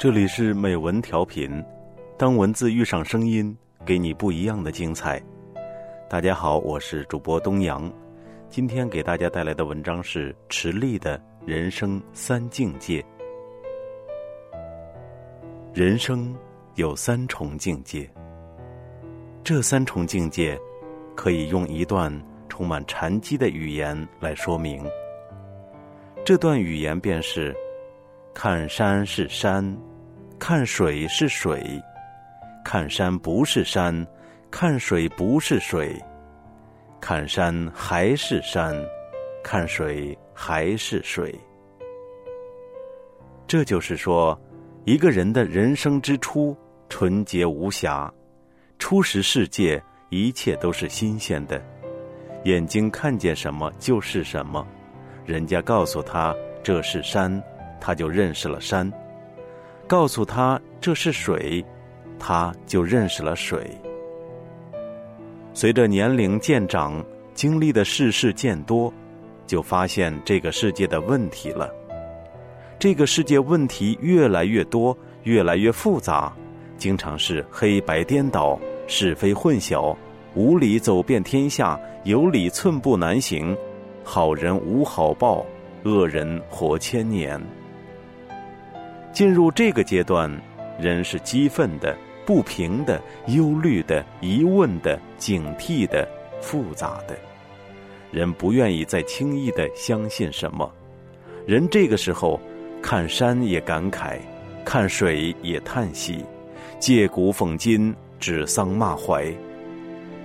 这里是美文调频，当文字遇上声音，给你不一样的精彩。大家好，我是主播东阳，今天给大家带来的文章是池莉的人生三境界。人生有三重境界，这三重境界可以用一段充满禅机的语言来说明。这段语言便是：看山是山。看水是水，看山不是山，看水不是水，看山还是山，看水还是水。这就是说，一个人的人生之初纯洁无瑕，初识世界一切都是新鲜的，眼睛看见什么就是什么，人家告诉他这是山，他就认识了山。告诉他这是水，他就认识了水。随着年龄渐长，经历的世事渐多，就发现这个世界的问题了。这个世界问题越来越多，越来越复杂，经常是黑白颠倒、是非混淆、无理走遍天下、有理寸步难行、好人无好报、恶人活千年。进入这个阶段，人是激愤的、不平的、忧虑的、疑问的、警惕的、复杂的。人不愿意再轻易的相信什么。人这个时候，看山也感慨，看水也叹息，借古讽今，指桑骂槐。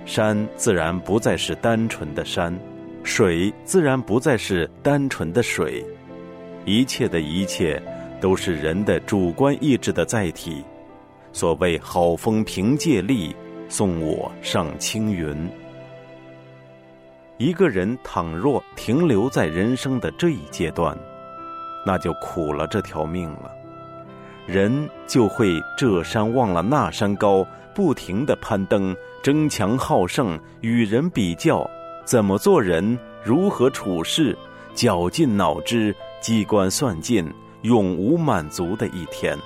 山自然不再是单纯的山，水自然不再是单纯的水，一切的一切。都是人的主观意志的载体。所谓“好风凭借力，送我上青云”。一个人倘若停留在人生的这一阶段，那就苦了这条命了。人就会这山忘了那山高，不停的攀登，争强好胜，与人比较，怎么做人，如何处事，绞尽脑汁，机关算尽。永无满足的一天，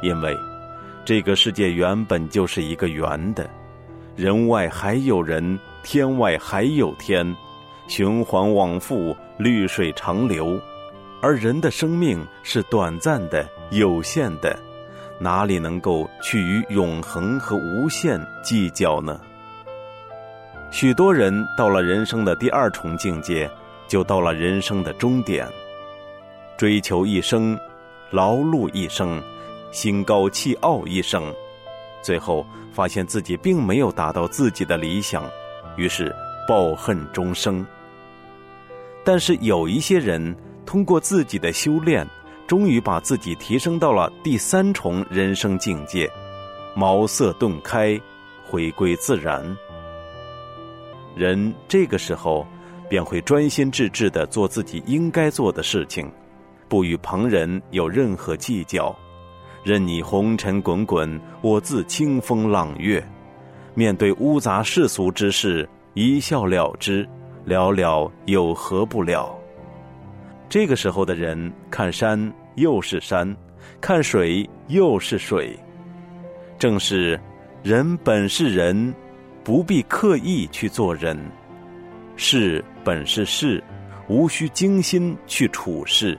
因为这个世界原本就是一个圆的，人外还有人，天外还有天，循环往复，绿水长流，而人的生命是短暂的、有限的，哪里能够去与永恒和无限计较呢？许多人到了人生的第二重境界，就到了人生的终点。追求一生，劳碌一生，心高气傲一生，最后发现自己并没有达到自己的理想，于是抱恨终生。但是有一些人通过自己的修炼，终于把自己提升到了第三重人生境界，茅塞顿开，回归自然。人这个时候便会专心致志的做自己应该做的事情。不与旁人有任何计较，任你红尘滚滚，我自清风朗月。面对污杂世俗之事，一笑了之，了了有何不了？这个时候的人，看山又是山，看水又是水，正是人本是人，不必刻意去做人；事本是事，无需精心去处事。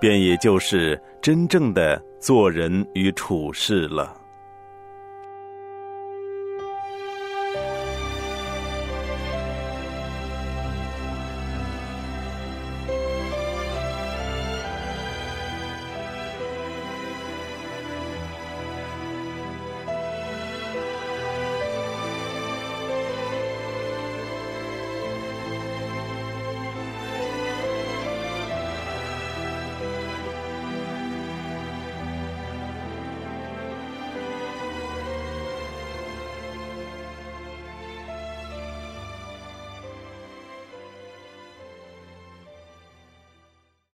便也就是真正的做人与处事了。